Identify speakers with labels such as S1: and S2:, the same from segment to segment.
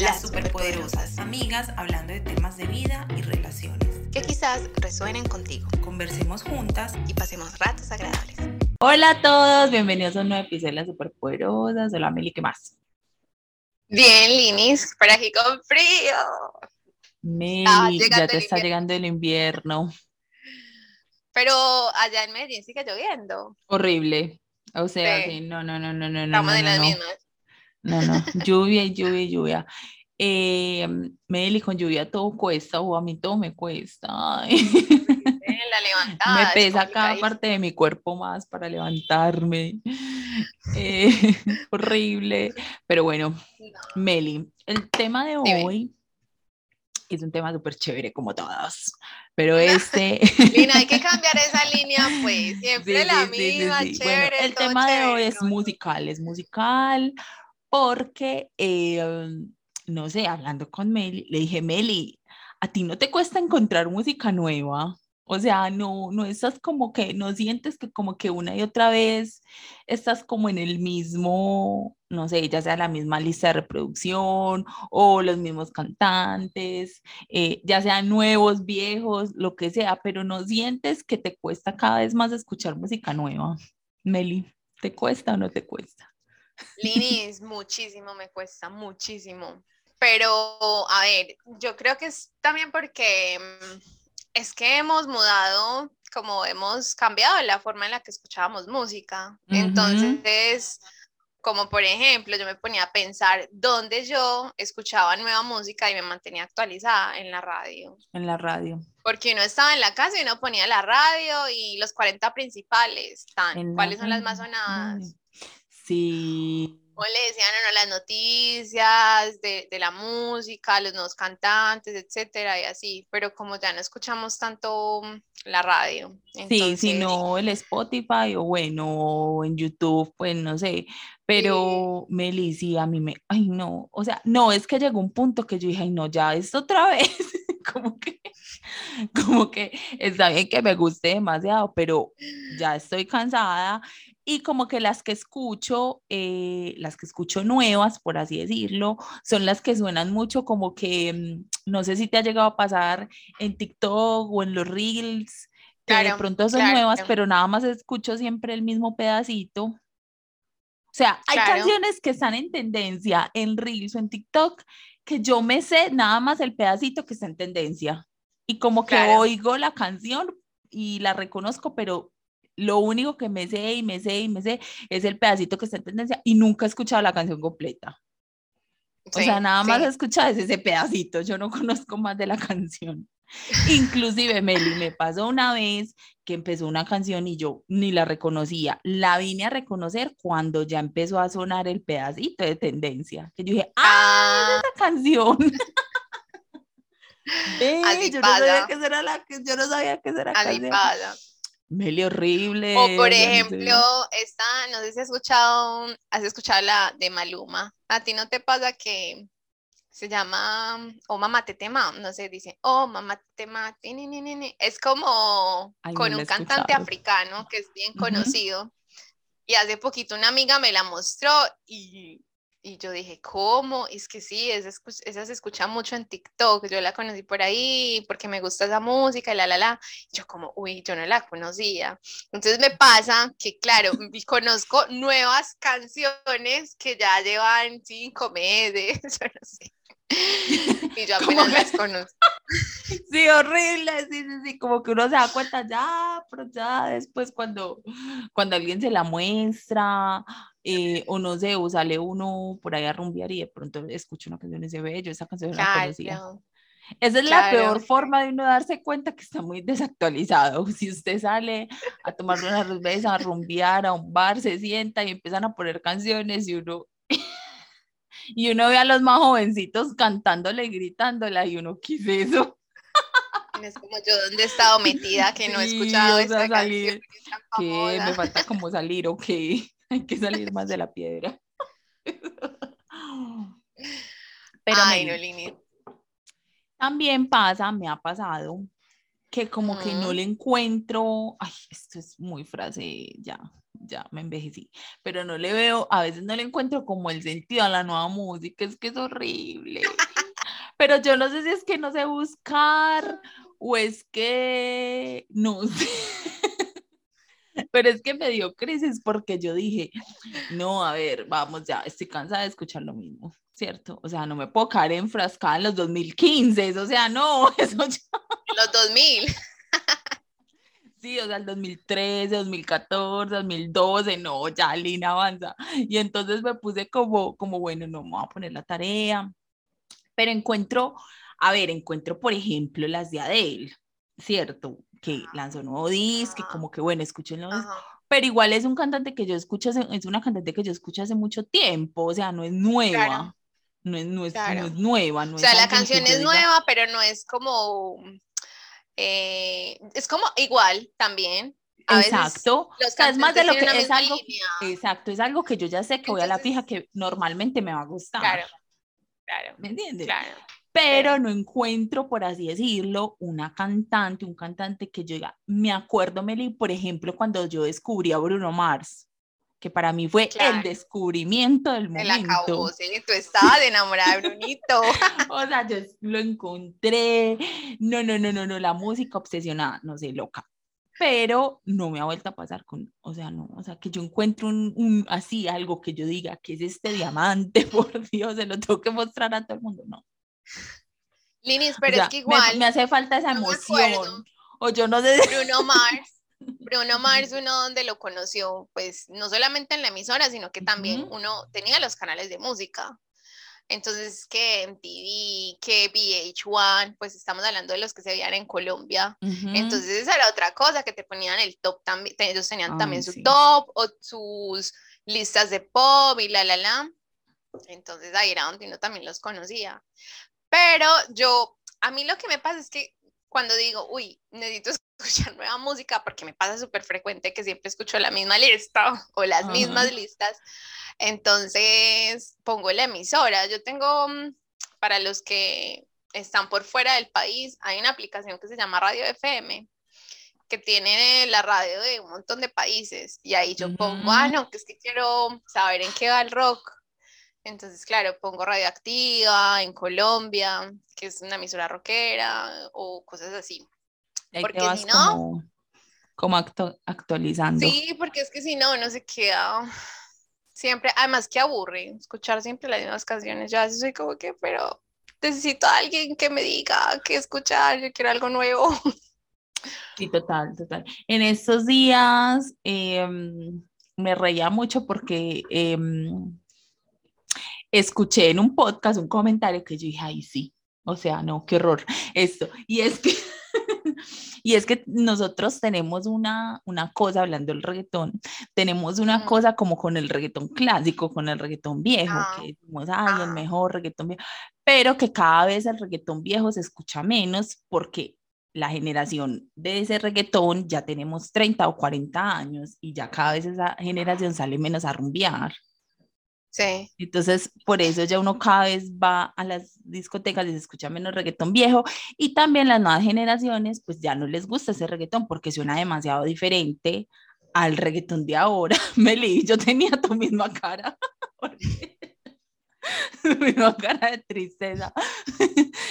S1: las superpoderosas, amigas hablando de temas de vida y relaciones.
S2: Que quizás resuenen contigo.
S1: Conversemos juntas
S2: y pasemos ratos agradables.
S1: Hola a todos, bienvenidos a un nuevo episodio de las superpoderosas. Hola Meli, ¿qué más?
S2: Bien, Linis, por aquí con frío.
S1: Meli, ya te está llegando el invierno.
S2: Pero allá en Medellín sigue lloviendo.
S1: Horrible. O sea, sí, no, no, no, no, no.
S2: Estamos
S1: no,
S2: en las mismas.
S1: No, no, lluvia y lluvia y lluvia. Eh, Meli, con lluvia todo cuesta, o a mí todo me cuesta.
S2: La levantada.
S1: Me pesa cada parte de mi cuerpo más para levantarme. Eh, horrible. Pero bueno, Meli, el tema de hoy es un tema súper chévere como todos, pero este...
S2: Lina, hay que cambiar esa línea, pues, siempre la misma, chévere.
S1: el tema de hoy es musical, es musical porque, eh, no sé, hablando con Meli, le dije, Meli, ¿a ti no te cuesta encontrar música nueva? O sea, no, no estás como que, no sientes que como que una y otra vez estás como en el mismo, no sé, ya sea la misma lista de reproducción o los mismos cantantes, eh, ya sean nuevos, viejos, lo que sea, pero no sientes que te cuesta cada vez más escuchar música nueva. Meli, ¿te cuesta o no te cuesta?
S2: Linis, muchísimo me cuesta, muchísimo. Pero, a ver, yo creo que es también porque mm, es que hemos mudado, como hemos cambiado la forma en la que escuchábamos música. Entonces, como por ejemplo, yo me ponía a pensar dónde yo escuchaba nueva música y me mantenía actualizada en la radio.
S1: En la radio.
S2: Porque uno estaba en la casa y uno ponía la radio y los 40 principales, tan, ¿cuáles son las más sonadas?
S1: Sí
S2: le decían no, las noticias de, de, la música, los nuevos cantantes, etcétera, y así, pero como ya no escuchamos tanto la radio.
S1: Sí, sino el Spotify o bueno, en YouTube, pues no sé, pero sí. a mí me, ay no, o sea, no, es que llegó un punto que yo dije, ay no, ya es otra vez, como que, como que está bien que me guste demasiado, pero ya estoy cansada y como que las que escucho, eh, las que escucho nuevas, por así decirlo, son las que suenan mucho como que, mm, no sé si te ha llegado a pasar en TikTok o en los Reels, que de pronto son nuevas, pero nada más escucho siempre el mismo pedacito. O sea, hay canciones que están en tendencia en Reels o en TikTok que yo me sé nada más el pedacito que está en tendencia. Y como que oigo la canción y la reconozco, pero lo único que me sé y me sé y me sé es el pedacito que está en tendencia y nunca he escuchado la canción completa. O sea, nada más he escuchado ese pedacito, yo no conozco más de la canción. Inclusive, Meli, me pasó una vez que empezó una canción y yo ni la reconocía. La vine a reconocer cuando ya empezó a sonar el pedacito de tendencia. Que yo dije, ¡ah! esa canción! yo, no sabía que era la, yo no sabía que era la canción. Meli horrible.
S2: O por ejemplo, esta, no sé si has escuchado, has escuchado la de Maluma. A ti no te pasa que se llama Oh Mamá Tetema, no sé, dice Oh Mamá Tetema, es como con un cantante africano que es bien conocido. Y hace poquito una amiga me la mostró y y yo dije, ¿cómo? es que sí, esa, esa, se escucha mucho en TikTok. Yo la conocí por ahí porque me gusta esa música y la, la, la. Yo como, uy, yo no la conocía. Entonces me pasa que, claro, conozco nuevas canciones que ya llevan cinco meses, yo no sé. Y yo apenas las conozco.
S1: Sí, horrible, sí, sí, sí, como que uno se da cuenta ya, pero ya después cuando, cuando alguien se la muestra, eh, o no sé, o sale uno por ahí a rumbear y de pronto escucha una canción y dice, ve, yo esa canción no la conocía. Esa es la peor forma de uno darse cuenta que está muy desactualizado. Si usted sale a tomar una cerveza, a rumbear, a un bar, se sienta y empiezan a poner canciones y uno y uno ve a los más jovencitos cantándole y gritándola y uno, ¿qué es eso?
S2: Es como yo donde he estado metida que no he escuchado esa
S1: salir, que me falta como salir o que hay que salir más de la piedra.
S2: Pero Ay, no,
S1: También pasa, me ha pasado, que como que no le encuentro, ay, esto es muy frase ya, ya me envejecí, pero no le veo, a veces no le encuentro como el sentido a la nueva música, es que es horrible. Pero yo no sé si es que no sé buscar o es que no sé. Pero es que me dio crisis porque yo dije, no, a ver, vamos ya, estoy cansada de escuchar lo mismo, ¿cierto? O sea, no me puedo caer enfrascada en los 2015, o sea, no, eso ya...
S2: Los 2000.
S1: Sí, o sea, el 2013, 2014, 2012, no, ya Lina avanza. Y entonces me puse como, como bueno, no me voy a poner la tarea. Pero encuentro, a ver, encuentro, por ejemplo, las de Adele, ¿cierto? Que lanzó un nuevo disco, que como que, bueno, escúchenlo. Pero igual es un cantante que yo escucho, es una cantante que yo escucho hace mucho tiempo, o sea, no es nueva. No es, no, es, no es, nueva. No
S2: o sea, la canción es nueva, pero no es como eh, es como igual también.
S1: exacto. es más de lo que es algo. Exacto, es algo que yo ya sé que voy a la fija que normalmente me va a gustar.
S2: Claro, claro.
S1: ¿Me entiendes?
S2: Claro.
S1: Pero no encuentro, por así decirlo, una cantante, un cantante que yo diga, me acuerdo, Meli, por ejemplo, cuando yo descubrí a Bruno Mars que para mí fue el descubrimiento del momento. El acabó,
S2: sí, tú estabas enamorada de Brunito.
S1: o sea, yo lo encontré, no, no, no, no, no, la música obsesionada, no sé, loca. Pero no me ha vuelto a pasar con, o sea, no, o sea, que yo encuentro un, un así, algo que yo diga, que es este diamante, por Dios, se lo tengo que mostrar a todo el mundo, no.
S2: Linis, pero es que igual.
S1: Me, hace falta esa emoción. O yo no sé.
S2: Bruno Mars Bruno Mars, uno donde lo conoció, pues no solamente en la emisora, sino que también uno tenía los canales de música. Entonces, que MTV, que VH1, pues estamos hablando de los que se veían en Colombia. Entonces, esa era otra cosa que te ponían el top también. Ellos tenían también su top o sus listas de pop y la, la, la. Entonces, ahí era donde uno también los conocía. Pero yo, a mí lo que me pasa es que cuando digo, uy, necesito escuchar nueva música, porque me pasa súper frecuente que siempre escucho la misma lista o las mismas listas, entonces pongo la emisora. Yo tengo, mm, para los que están por fuera del país, hay una aplicación que se llama Radio FM que tiene la radio de un montón de países y ahí yo pongo, ah, no, que es que quiero saber en qué va el rock entonces, claro, pongo Radioactiva en Colombia, que es una emisora rockera, o cosas así.
S1: porque si no... Como, actualizando.
S2: Sí, porque es que si no, no se queda siempre, además que aburre escuchar siempre las mismas canciones. Ya soy como que, pero necesito a alguien que me diga qué escuchar, yo quiero algo nuevo.
S1: Sí, total, total. En estos días em, me reía mucho porque em, escuché en un podcast un comentario que yo dije, ay, sí, o sea, no, qué horror esto. Y es que, y es que nosotros tenemos una, una cosa, hablando del reggaetón, tenemos una cosa como con el reggaetón clásico, con el reggaetón viejo, ah. que decimos, ay, el ah. mejor reggaetón viejo, pero que cada vez el reggaetón viejo se escucha menos porque la generación de ese reggaetón ya tenemos 30 o 40 años y ya cada vez esa generación sale menos a rumbear.
S2: Sí.
S1: Entonces, por eso ya uno cada vez va a las discotecas y se escucha menos reggaetón viejo y también las nuevas generaciones pues ya no les gusta ese reggaetón porque suena demasiado diferente al reggaetón de ahora. Meli, yo tenía tu misma cara. tu misma cara de tristeza.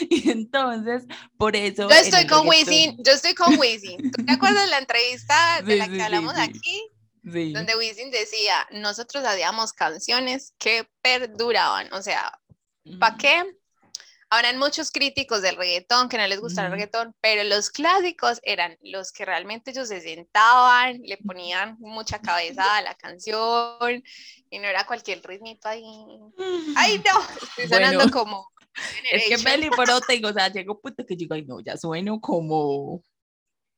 S1: y entonces, por eso...
S2: Yo estoy con Wisin, yo estoy con Wisin. ¿Te acuerdas de la entrevista de la que hablamos aquí? Donde Wisin decía, nosotros hacíamos canciones que perduraban, o sea, ¿para qué? Hay muchos críticos del reggaetón que no les gusta el reggaetón, pero los clásicos eran los que realmente ellos se sentaban, le ponían mucha cabeza a la canción y no era cualquier ritmito ahí. Ay, no, estoy sonando como...
S1: Es que Meli, pero tengo, o sea, llegó un punto que digo, ay, no, ya sueno como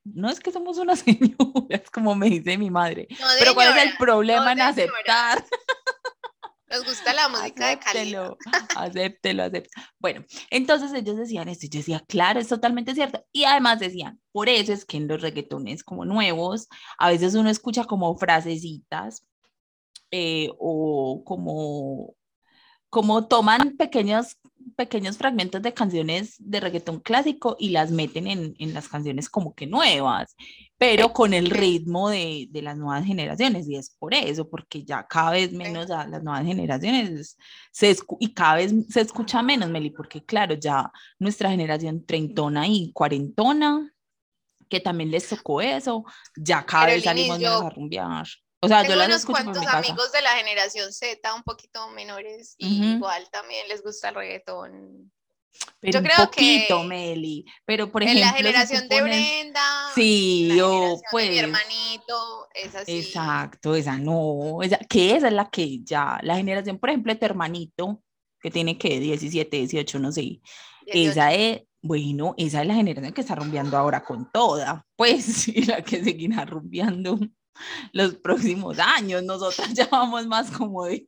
S1: no es que somos una señoras, como me dice mi madre. pero ¿cuál es el problema en aceptar?
S2: Nos gusta la música de calidad.
S1: Acéptelo, acéptelo. Bueno, entonces ellos decían esto, yo decía, claro, es totalmente cierto. Y además decían, por eso es que en los reggaetones como nuevos, a veces uno escucha como frasecitas eh, o como, como toman pequeños pequeños fragmentos de canciones de reggaetón clásico y las meten en, en las canciones como que nuevas, pero con el ritmo de, de, las nuevas generaciones. Y es por eso, porque ya cada vez menos a las nuevas generaciones se y cada vez se escucha menos, Meli, porque claro, ya nuestra generación treintona y cuarentona, que también les tocó eso, ya cada vez salimos menos a rumbear. O sea, yo las
S2: unos cuantos amigos de la generación Z, un poquito menores, y igual también les gusta el reggaetón.
S1: Pero yo creo poquito, que Meli. Pero por ejemplo.
S2: En la generación de Brenda.
S1: Sí, yo pues.
S2: De mi pues hermanito, es así.
S1: Exacto, esa no. Esa, que esa es la que ya. La generación, por ejemplo, de tu hermanito, que tiene que 17, 18, no sé. Esa es. Bueno, esa es la generación que está rumbeando ahora con toda, pues, y la que seguirá rumbeando los próximos años. Nosotras ya vamos más como de...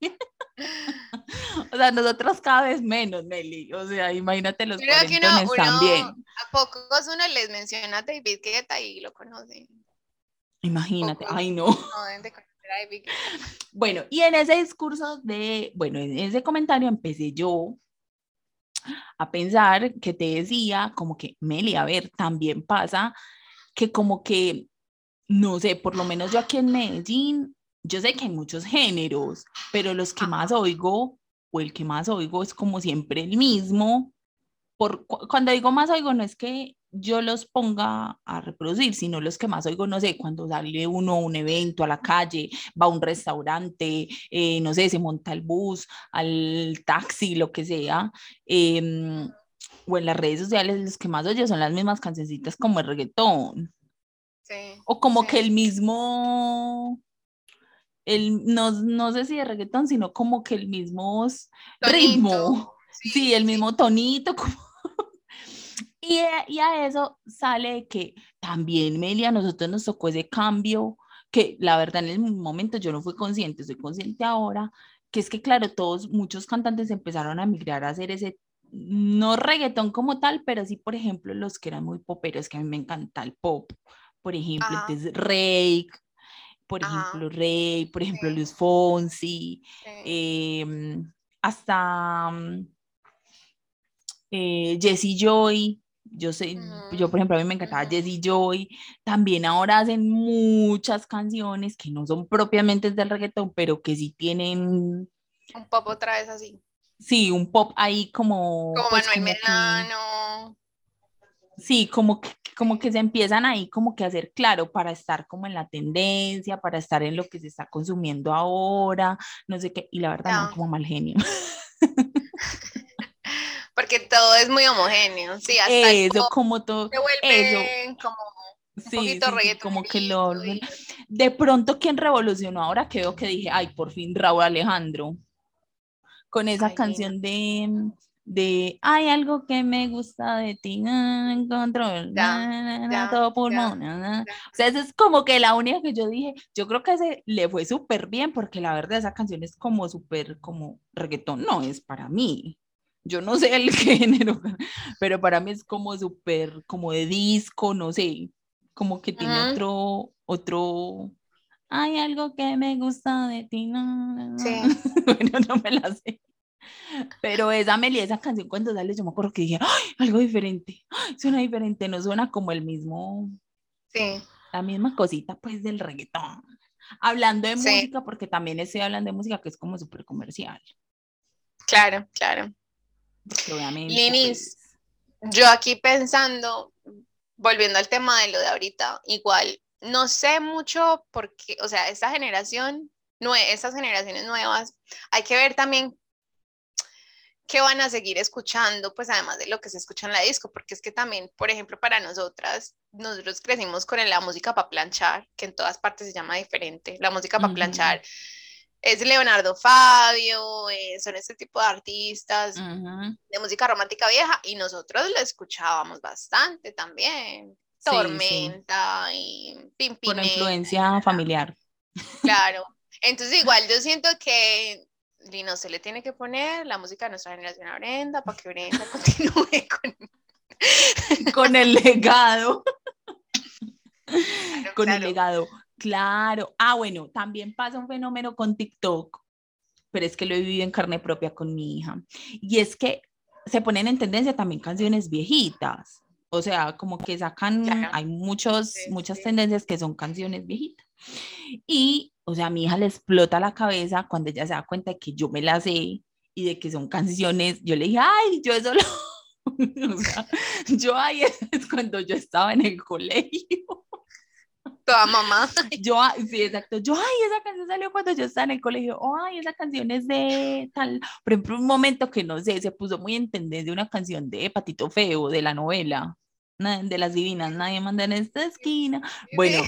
S1: o sea, nosotros cada vez menos, Nelly. O sea, imagínate los Creo que también.
S2: A pocos uno les menciona a David Guetta y lo conocen.
S1: Imagínate, ay no. bueno, y en ese discurso de, bueno, en ese comentario empecé yo a pensar que te decía como que, Meli, a ver, también pasa que como que no sé, por lo menos yo aquí en Medellín, yo sé que hay muchos géneros, pero los que más oigo, o el que más oigo es como siempre el mismo. Por, cuando digo más oigo, no es que yo los ponga a reproducir, sino los que más oigo, no sé, cuando sale uno a un evento, a la calle, va a un restaurante, eh, no sé, se monta el bus, al taxi, lo que sea, em, o en las redes sociales, los que más oigo son las mismas cancioncitas como el reggaetón o como que el mismo, el, no, no sé si de reggaetón, sino como que el mismo ritmo. Sí, el mismo tonito. y, y, a eso sale que también, Melia, a nosotros nos tocó ese cambio, que la verdad en el momento yo no fui consciente, soy consciente ahora, que es que claro, todos, muchos cantantes empezaron a migrar a hacer ese no reggaetón como tal, pero sí, por ejemplo, los que eran muy poperos, que a mí me encanta el pop, por ejemplo, entonces Rake, por ejemplo, Rey, por ejemplo, Luis Fonsi, em, hasta mm, eh, Jesse Joy, yo sé, yo por ejemplo a mí me encantaba Jesse Joy, también ahora hacen muchas canciones que no son propiamente del reggaetón, pero que sí tienen...
S2: Un pop otra vez así.
S1: Sí, un pop ahí como...
S2: Como pues, Manuel Melano.
S1: Sí, como que como que se empiezan ahí como que a hacer claro para estar como en la tendencia, para estar en lo que se está consumiendo ahora, no sé qué, y la verdad no, como mal genio.
S2: Porque todo es muy homogéneo, sí, hasta
S1: eso, como todo,
S2: eso. como un
S1: sí, poquito sí, como que lo... De pronto, quien revolucionó ahora quedó que dije, ay, por fin Raúl Alejandro, con esa canción de de hay algo que me gusta de ti, no, control, todo pulmón. O sea, esa es como que la única que yo dije, yo creo que ese le fue súper bien porque la verdad esa canción es como súper como reggaetón, no es para mí. Yo no sé el género, pero para mí es como súper como de disco, no sé, como que tiene otro otro hay algo que me gusta de ti, no,
S2: Sí.
S1: bueno, no me la sé. Pero esa Meli, esa canción cuando sale, yo me acuerdo que dije, ¡ay! Algo diferente, suena diferente, no suena como el mismo,
S2: sí.
S1: la misma cosita pues del reggaetón. Hablando de música, porque también estoy hablando de música que es como súper comercial.
S2: Claro, claro. Linis, pues yo aquí pensando, volviendo al tema de lo de ahorita, igual, no sé mucho porque, o sea, esta generación, no, estas generaciones nuevas, hay que ver también que van a seguir escuchando, pues además de lo que se escucha en la disco, porque es que también, por ejemplo, para nosotras, nosotros crecimos con la música para planchar, que en todas partes se llama diferente, la música para planchar es Leonardo Fabio, eh, son este tipo de artistas de música romántica vieja y nosotros lo escuchábamos bastante también. Tormenta y Pimpinela.
S1: Por influencia familiar.
S2: Claro. Entonces igual yo siento que no se le tiene que poner la música de nuestra generación a Brenda para que Brenda continúe con,
S1: con el legado. con el legado, claro. Ah, bueno, también pasa un fenómeno con TikTok, pero es que lo he vivido en carne propia con mi hija. Y es que se ponen en tendencia también canciones viejitas. O sea, como que sacan, hay muchos, muchas tendencias que son canciones viejitas. Y, o sea, a mi hija le explota la cabeza cuando ella se da cuenta de que yo me las sé y de que son canciones. Yo le dije, ay, yo eso lo... o sea, yo ahí es cuando yo estaba en el colegio.
S2: Toda mamá.
S1: Yo, sí, exacto. Yo, ay, esa canción salió cuando yo estaba en el colegio. Oh, ay, esa canción es de tal. Por ejemplo, un momento que no sé, se puso muy en tendencia una canción de Patito Feo, de la novela, de las divinas, nadie manda en esta esquina. Bueno,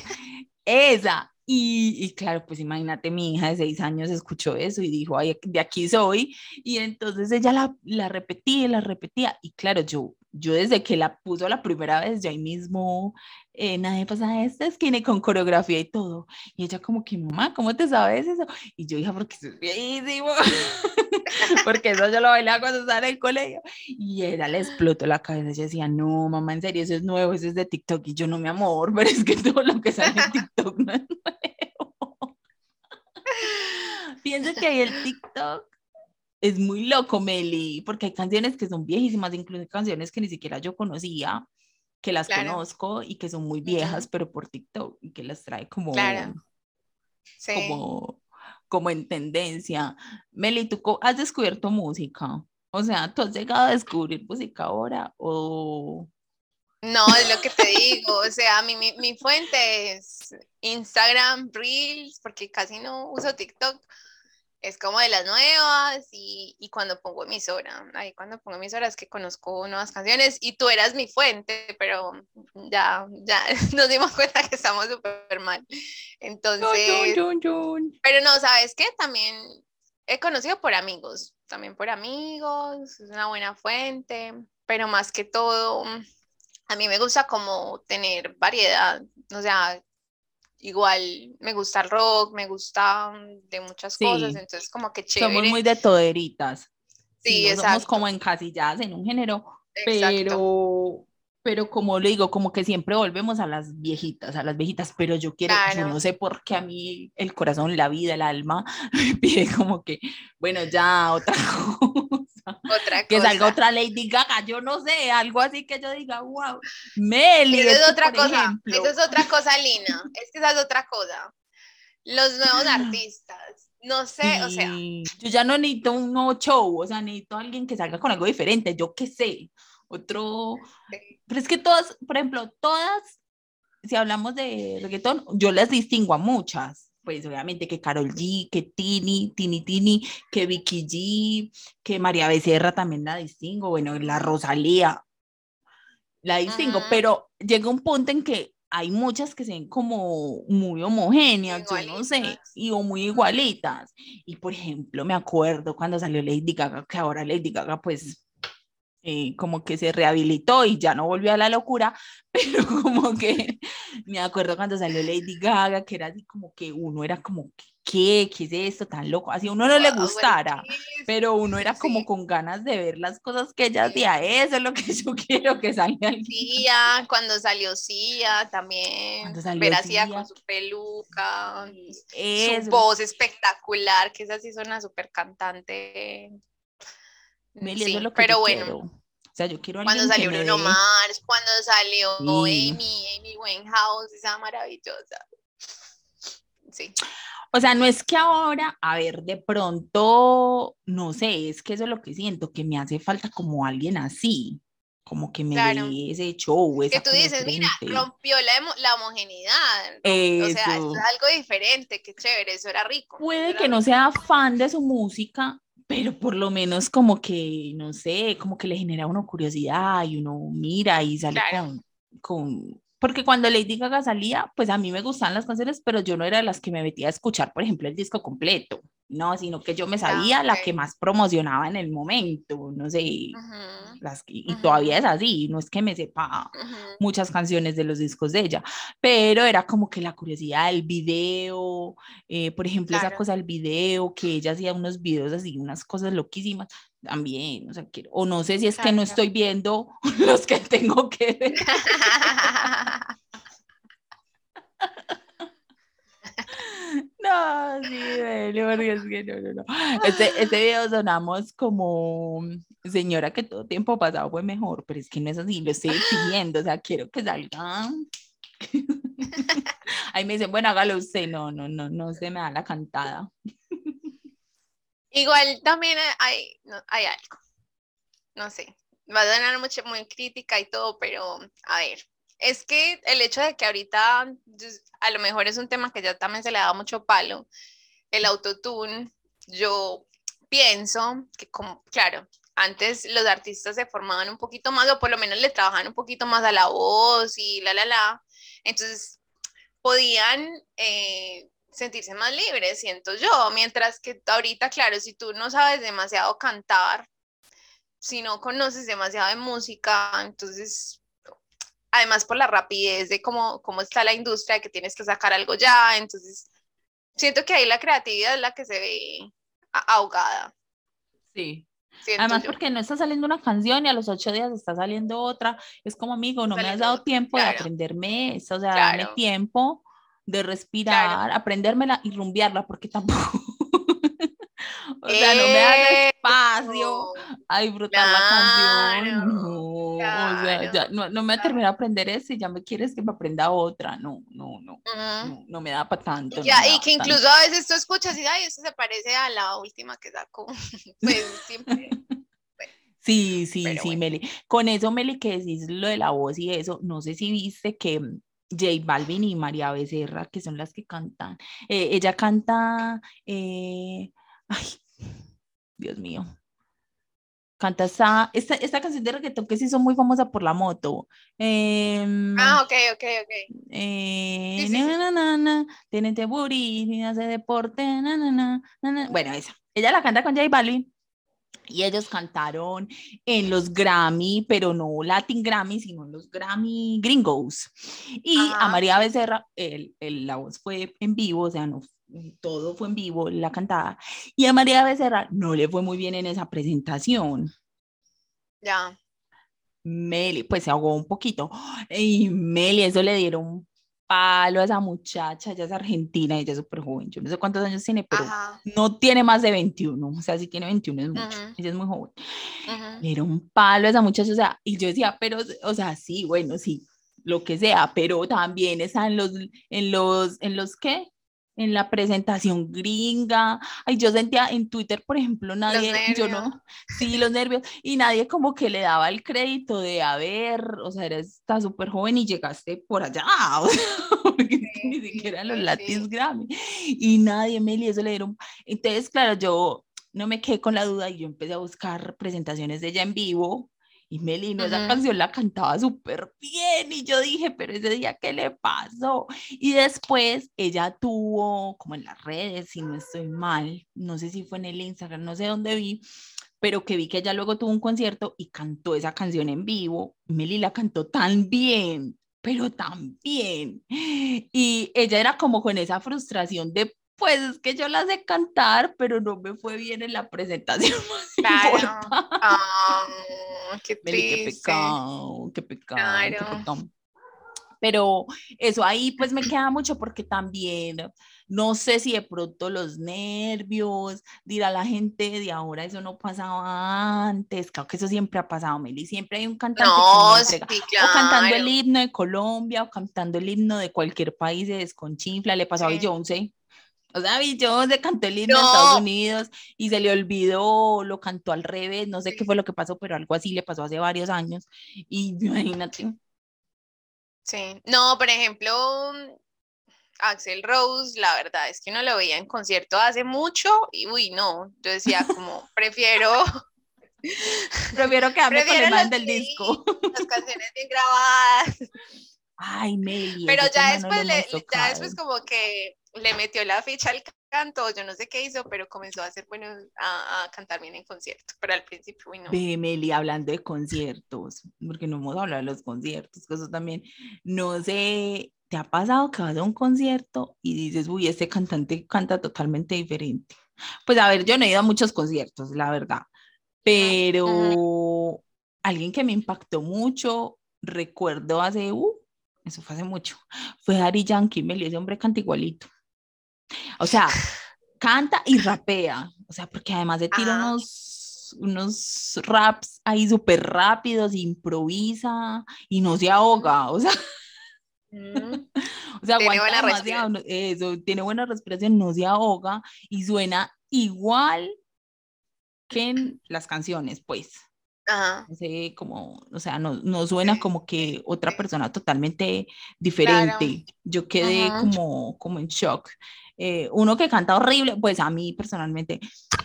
S1: esa. Y, y, claro, pues imagínate, mi hija de seis años escuchó eso y dijo, ay, de aquí soy. Y entonces ella la, la repetía y la repetía. Y claro, yo, yo desde que la puso la primera vez, ya ahí mismo, eh, nadie pasa esta esquina con coreografía y todo. Y ella como que, mamá, ¿cómo te sabes eso? Y yo, hija, porque es viejísimo. porque eso yo lo bailaba cuando estaba en el colegio. Y ella le explotó la cabeza. Ella decía, no, mamá, en serio, eso es nuevo, eso es de TikTok. Y yo, no, mi amor, pero es que todo lo que sale en TikTok no es nuevo. Pienso que ahí el TikTok es muy loco, Meli, porque hay canciones que son viejísimas, incluso canciones que ni siquiera yo conocía, que las conozco y que son muy viejas, pero por TikTok, y que las trae como, como como en tendencia. Meli, ¿tú has descubierto música? O sea, ¿tú has llegado a descubrir música ahora o...?
S2: No, es lo que te digo, o sea, mi, mi, mi fuente es Instagram, Reels, porque casi no uso TikTok, es como de las nuevas y, y, cuando pongo emisora, ahí cuando pongo emisora es que conozco nuevas canciones y tú eras mi fuente, pero ya, ya nos dimos cuenta que estamos súper mal. Entonces, pero no, ¿sabes qué? También he conocido por amigos, también por amigos, es una buena fuente, pero más que todo, a mí me gusta como tener variedad, o sea, igual me gusta el rock, me gusta mm, de muchas cosas, entonces como que chévere.
S1: Somos muy de toderitas. Sí, exacto. Somos como encasilladas en un género, pero pero como le digo, como que siempre volvemos a las viejitas, a las viejitas, pero yo quiero, yo no sé por qué a mí el corazón, la vida, el alma me pide como que, bueno, ya otra cosa. Otra que salga otra Lady Gaga, yo no sé, algo así que yo diga, wow, Meli.
S2: Eso es, otra cosa, eso es otra cosa, Lina, es que esa es otra cosa. Los nuevos artistas, no sé, o sea.
S1: Yo ya no necesito un nuevo show, o sea, necesito a alguien que salga con algo diferente, yo qué sé otro... Pero es que todas, por ejemplo, todas, si hablamos de reggaetón, yo las distingo a muchas. Pues obviamente que Carol G, que Tini, Tini Tini, que Vicky G, que María Becerra también la distingo, bueno, la Rosalía, la distingo, pero llega un punto en que hay muchas que se ven como muy homogéneas, yo no sé, y o muy igualitas. Y por ejemplo, me acuerdo cuando salió Lady Gaga, que ahora Lady Gaga pues eh, como que se rehabilitó y ya no volvió a la locura, pero como que me acuerdo cuando salió Lady Gaga, que era así como que uno era como, ¿qué? ¿Qué es esto tan loco? Así a uno no le gustara, pero uno era como con ganas de ver las cosas que ella hacía, eso es lo que yo quiero que salga.
S2: Cia, cuando salió Cia también, ver a con su peluca, su voz espectacular, que esa sí suena súper cantante
S1: sí, lo que pero bueno. O sea, yo quiero
S2: Cuando salió Bruno Mars, cuando salió Amy, Amy Winehouse, esa maravillosa. Sí.
S1: O sea, no es que ahora, a ver, de pronto, no sé, es que eso es lo que siento, que me hace falta como alguien así, como que me claro. dé ese show.
S2: Esa que tú dices, mira, rompió la, la homogeneidad. O sea, es algo diferente, qué chévere, eso era rico.
S1: Puede que no sea fan de su música, pero por lo menos como que, no sé, como que le genera a uno curiosidad y uno mira y sale con, con, porque cuando Lady Gaga salía, pues a mí me gustaban las canciones, pero yo no era de las que me metía a escuchar, por ejemplo, el disco completo, no, sino que yo me sabía la que más promocionaba en el momento, no sé, las y todavía es así, no es que me sepa muchas canciones de los discos de ella, pero era como que la curiosidad del video, eh, por ejemplo, esa cosa del video, que ella hacía unos videos así, unas cosas loquísimas, también, o sea, quiero, o no sé si es que no estoy viendo los que tengo que ver. No, sí, Meli, porque es que no, no, no. Este, este video sonamos como señora que todo tiempo pasado fue mejor, pero es que no es así, lo estoy exigiendo, o sea, quiero que salga. Ahí me dicen, bueno, hágalo usted, no, no, no, no se me da la cantada.
S2: Igual también hay, hay algo, no sé, va a sonar mucho, muy crítica y todo, pero a ver, es que el hecho de que ahorita pues, a lo mejor es un tema que ya también se le ha dado mucho palo, el autotune, yo pienso que como, claro, antes los artistas se formaban un poquito más o por lo menos le trabajaban un poquito más a la voz y la, la, la, entonces podían eh, sentirse más libres, siento yo, mientras que ahorita, claro, si tú no sabes demasiado cantar, si no conoces demasiado de música, entonces, además por la rapidez de cómo, cómo está la industria, que tienes que sacar algo ya, entonces, siento que ahí la creatividad es la que se ve ahogada.
S1: Sí. Además, porque no está saliendo una canción y a los ocho días está saliendo otra. Es como, amigo, no me has dado tiempo de aprenderme eso, o sea, dame tiempo de respirar, aprendérmela y rumbearla, porque tampoco. O sea, no me das espacio a disfrutar la canción. No, o sea, ya, no, no me terminé de aprender eso y ya me quieres que me aprenda otra. No, no, no. no, me da para tanto.
S2: Ya, y que incluso a veces tú escuchas y, ay, eso se parece a la última que sacó. pues siempre.
S1: Sí, sí, sí, Meli. Con eso, Meli, que decís lo de la voz y eso, no sé si viste que J Balvin y María Becerra, que son las que cantan. Eh, ella canta, eh, ay, Dios mío, canta esta, esta, canción de reggaetón que se hizo muy famosa por la moto.
S2: Em, ah, ok, ok, ok.
S1: Eh, sí, buri, hace deporte, bueno, esa. Ella la canta con J Balvin y ellos cantaron en los Grammy, pero no Latin Grammy, sino en los Grammy Gringos. Y a María Becerra, el, el, la voz fue en vivo, o sea, no, todo fue en vivo, la cantada. Y a María Becerra no le fue muy bien en esa presentación.
S2: Ya.
S1: Meli, pues se ahogó un poquito. Y Meli, eso le dieron palo a esa muchacha, ella es argentina, ella es súper joven, yo no sé cuántos años tiene, pero no tiene más de 21, o sea, si tiene 21 es mucho, ella es muy joven. Era un palo a esa muchacha, o sea, y yo decía, pero, o sea, sí, bueno, sí, lo que sea, pero también está en los, en los, en los, ¿qué? En la presentación gringa. Ay, yo sentía en Twitter, por ejemplo, nadie, yo no, sí, los nervios, y nadie como que le daba el crédito de, haber, o sea, eres, está súper joven y llegaste por allá, o sea, porque ni siquiera los Latin Grammy, y nadie, me eso le dieron. Entonces, claro, yo no me quedé con la duda y yo empecé a buscar presentaciones de ella en vivo, y Melino, esa canción la cantaba súper bien y yo dije, pero ese día, ¿qué le pasó? Y después ella tuvo, como en las redes, si no estoy mal, no sé si fue en el Instagram, no sé dónde vi, pero que vi que ella luego tuvo un concierto y cantó esa canción en vivo. Meli la cantó tan bien, pero tan bien. Y ella era como con esa frustración de pues es que yo la sé cantar, pero no me fue bien en la presentación.
S2: Claro. Ah, qué,
S1: qué pecado, qué pecado, qué pecado. Pero eso ahí pues me queda mucho porque también no sé si de pronto los nervios, dirá la gente de ahora, eso no pasaba antes, creo que eso siempre ha pasado, Meli, siempre hay un cantante que o cantando el himno de Colombia o cantando el himno de cualquier país se desconchinfla, le pasó a Beyoncé, o sea, Beyoncé cantó el himno de Estados Unidos y se le olvidó, lo cantó al revés, no sé qué fue lo que pasó, pero algo así le pasó hace varios años. Y imagínate.
S2: Sí, no, por ejemplo, Axel Rose, la verdad es que no lo veía en concierto hace mucho y uy, no, yo decía como, prefiero...
S1: prefiero quedarme con el man del disco.
S2: Las canciones bien grabadas.
S1: Ay, Meli.
S2: Pero ya después, ya después como que le metió la ficha al canto, yo no sé qué hizo, pero comenzó a hacer bueno, a, cantar bien en concierto, pero al principio, uy, no.
S1: Ve, Meli, hablando de conciertos, porque no hemos hablado de los conciertos, que eso también, no sé, ¿te ha pasado que vas a un concierto y dices, uy, este cantante canta totalmente diferente? Pues a ver, yo no he ido a muchos conciertos, la verdad, pero alguien que me impactó mucho, recuerdo hace, uh, eso fue hace mucho, fue Ari Yankee, Meli, ese hombre canta igualito. O sea, canta y rapea. O sea, porque además de tira
S2: Ajá.
S1: unos, unos raps ahí súper rápidos, improvisa y no se ahoga. O sea,
S2: Mm,
S1: o sea
S2: Tiene buena
S1: no- Eso, tiene buena respiración, no se ahoga y suena igual que en las canciones, pues.
S2: Ajá.
S1: No sé, como, o sea, no, no suena como que otra persona totalmente
S2: Claro.
S1: diferente. Yo quedé como, como en shock. Eh, uno que canta horrible, pues a mí personalmente,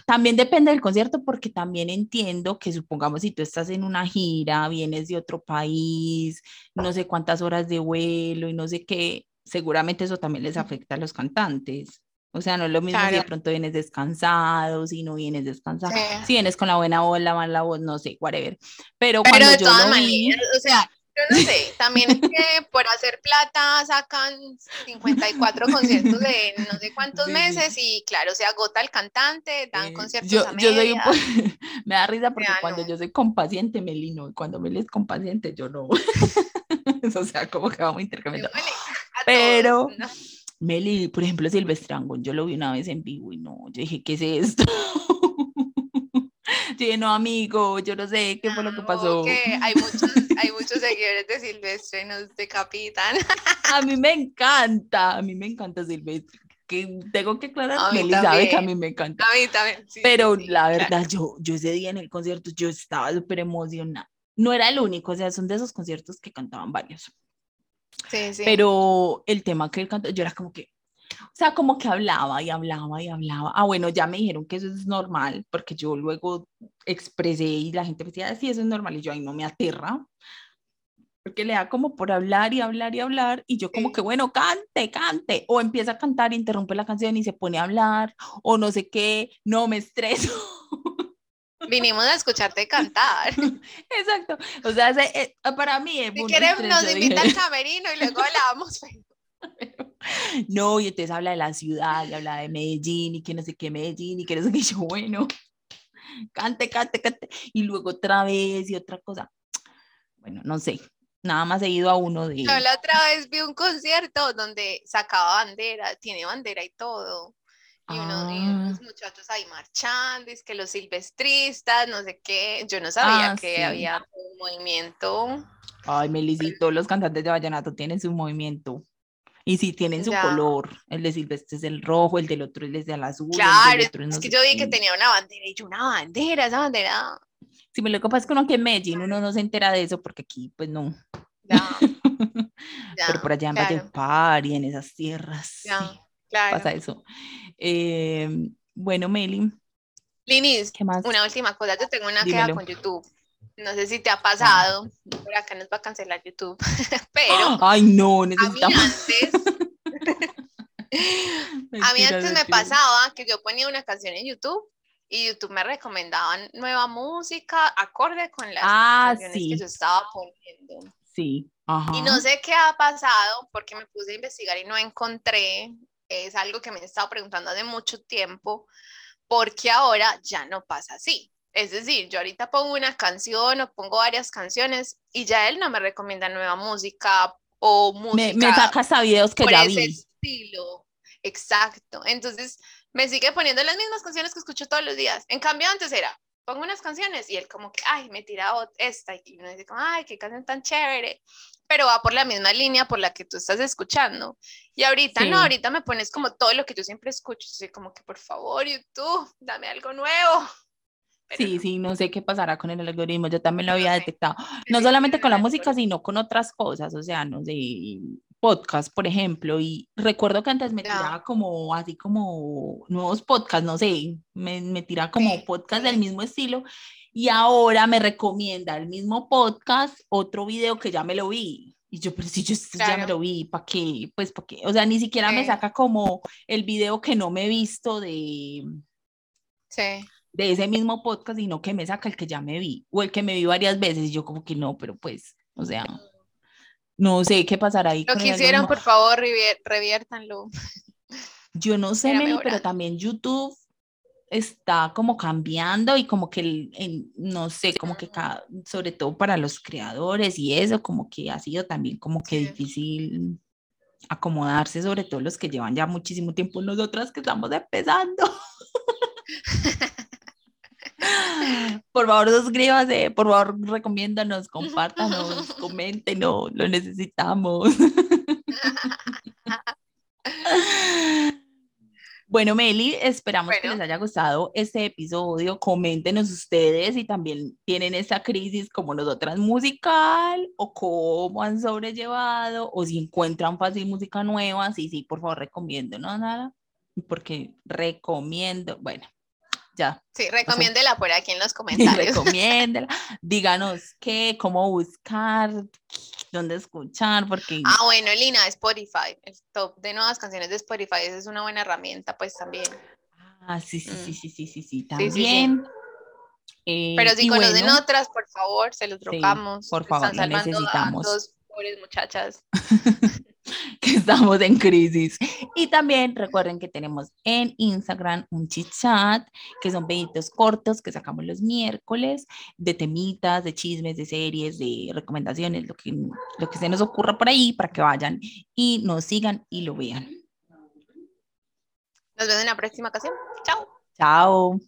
S1: también depende del concierto porque también entiendo que supongamos si tú estás en una gira, vienes de otro país, no sé cuántas horas de vuelo y no sé qué, seguramente eso también les afecta a los cantantes. O sea, no es lo mismo si de
S2: Claro.
S1: pronto vienes descansado, si no vienes descansado,
S2: Sí.
S1: si vienes con la buena voz, la mala voz, no sé, whatever. Pero,
S2: Pero
S1: cuando
S2: de
S1: yo
S2: todas
S1: lo vi,
S2: maneras, o sea, yo no sé, también es que por hacer plata sacan 54 conciertos de no sé cuántos
S1: Sí,
S2: meses y claro, se agota el cantante, dan
S1: eh,
S2: conciertos
S1: yo,
S2: a
S1: yo soy un
S2: medias.
S1: po- me da risa porque
S2: Ya
S1: cuando
S2: no.
S1: yo soy compaciente, Meli no, y cuando Meli es compaciente, yo no. o sea, como que vamos intercambiando. Pero,
S2: todos, ¿no?
S1: Meli, por ejemplo, Silvestre Angón, yo lo vi una vez en vivo y no, yo dije, ¿qué es esto? Yo dije, no, amigo, yo no sé qué fue lo que pasó.
S2: que hay muchos, hay muchos seguidores de Silvestre, nos decapitan.
S1: A mí me encanta, a mí me encanta Silvestre. Que tengo que aclarar,
S2: A mí
S1: Meli sabe que a mí me encanta.
S2: A mí también. sí,
S1: Pero
S2: sí,
S1: la
S2: claro.
S1: verdad, yo, yo ese día en el concierto, yo estaba súper emocionada. No era el único, o sea, son de esos conciertos que cantaban varios.
S2: Sí, sí.
S1: Pero el tema que él cantó, yo era como que, o sea, como que hablaba y hablaba y hablaba. Ah, bueno, ya me dijeron que eso es normal, porque yo luego expresé y la gente me decía, "Ah, sí, eso es normal. Y yo, ay, no me aterra. Porque le da como por hablar y hablar y hablar. Y yo como que, bueno, cante, cante. O empieza a cantar, interrumpe la canción y se pone a hablar. O no sé qué, no me estreso.
S2: Vinimos a escucharte cantar.
S1: Exacto. O sea, eh, para mí es
S2: Si quieres, nos invita al camerino y luego hablábamos.
S1: No, y entonces habla de la ciudad, y habla de Medellín, y que no sé qué Medellín, y que no sé qué, y yo, bueno, cante, cante, cante, y luego otra vez y otra cosa. Bueno, no sé, nada más he ido a uno de...
S2: Yo la otra vez vi un concierto donde sacaba bandera, tiene bandera y todo. Y, uno, y
S1: Ah.
S2: unos muchachos ahí marchando, y es que los silvestristas, no sé qué. Yo no sabía
S1: Ah,
S2: que
S1: sí.
S2: había un movimiento.
S1: Ay, Melisito, los cantantes de vallenato tienen su movimiento. Y sí, tienen su
S2: Ya.
S1: color. El de Silvestre es el rojo, el del otro es el azul. el
S2: Claro, es que yo vi que tenía una bandera y yo, una bandera, esa bandera.
S1: Sí, pero lo que pasa es que en Medellín, uno no se entera de eso porque aquí, pues no.
S2: Ya,
S1: Pero por allá en
S2: claro,
S1: Valledupar y en esas tierras,
S2: ya,
S1: sí,
S2: claro.
S1: pasa eso. Eh, bueno, Meli,
S2: Linis,
S1: ¿qué más?
S2: una última cosa, yo tengo una queja
S1: Dímelo.
S2: con YouTube. No sé si te ha pasado, por acá nos va a cancelar YouTube, pero
S1: Ay, no,
S2: a mí
S1: necesitamos.
S2: antes, a mí antes me pasaba que yo ponía una canción en YouTube y YouTube me recomendaban nueva música acorde con las
S1: Ah,
S2: canciones
S1: sí.
S2: que yo estaba poniendo.
S1: Sí, ajá.
S2: Y no sé qué ha pasado porque me puse a investigar y no encontré. Es algo que me he estado preguntando hace mucho tiempo, porque ahora ya no pasa así. Es decir, yo ahorita pongo una canción o pongo varias canciones y ya él no me recomienda nueva música o
S1: Me,
S2: música
S1: me saca hasta videos que
S2: por
S1: ya
S2: ese
S1: vi.
S2: estilo. Exacto. Entonces me sigue poniendo las mismas canciones que escucho todos los días. En cambio, antes era, pongo unas canciones y él como que, ay, me tira esta y uno dice como, ay, qué canción tan chévere. Pero va por la misma línea por la que tú estás escuchando. Y ahorita
S1: Sí.
S2: no, ahorita me pones como todo lo que yo siempre escucho. Soy como que, por favor, YouTube, dame algo nuevo. Pero
S1: Sí,
S2: no,
S1: sí, no sé qué pasará con el algoritmo, yo también lo había detectado. No solamente con la música, sino con otras cosas, o sea, no sé, podcast, por ejemplo, y recuerdo que antes me tiraba como, así como nuevos podcasts, no sé, me, me tiraba como
S2: Sí,
S1: podcast del mismo estilo, y ahora me recomienda el mismo podcast, otro video que ya me lo vi. Y yo, pero si yo esto ya me lo vi, ¿para qué? Pues, ¿para qué? O sea, ni siquiera me saca como el video que no me he visto de,
S2: Sí.
S1: De ese mismo podcast, sino que me saca el que ya me vi, o el que me vi varias veces, y yo como que no, pero pues, o sea, no sé qué pasará ahí
S2: Lo que hicieron, por favor, revier- reviértanlo.
S1: Yo no sé, Meli, pero también YouTube está como cambiando y como que, el- no sé, como que cada, sobre todo para los creadores y eso, como que ha sido también como que
S2: Sí.
S1: difícil acomodarse, sobre todo los que llevan ya muchísimo tiempo, nosotras que estamos empezando. Por favor, suscríbase, por favor, recomiéndanos, compártanos, coméntenos, lo necesitamos. Bueno, Meli, esperamos que les haya gustado este episodio. Coméntenos ustedes si también tienen esa crisis como nosotras musical o cómo han sobrellevado o si encuentran fácil música nueva. Sí, sí, por favor, recomiendo, ¿no? Nada, porque recomiendo, bueno, ya.
S2: Sí, recomiéndela por aquí en los comentarios.
S1: recomiéndela. Díganos qué, cómo buscar, dónde escuchar, porque...
S2: Ah, bueno, Lina, Spotify, el top de nuevas canciones de Spotify, esa es una buena herramienta, pues también.
S1: Ah, sí, sí, sí, mm. sí, sí, sí, sí, también.
S2: Eh, Pero si conocen otras, por favor, se los trocamos.
S1: por favor, Están necesitamos.
S2: A dos pobres muchachas.
S1: que estamos en crisis. Y también recuerden que tenemos en Instagram un chit chat, que son videitos cortos que sacamos los miércoles, de temitas, de chismes, de series, de recomendaciones, lo que, lo que se nos ocurra por ahí para que vayan y nos sigan y lo vean.
S2: Nos vemos en la próxima ocasión. Chao.
S1: Chao.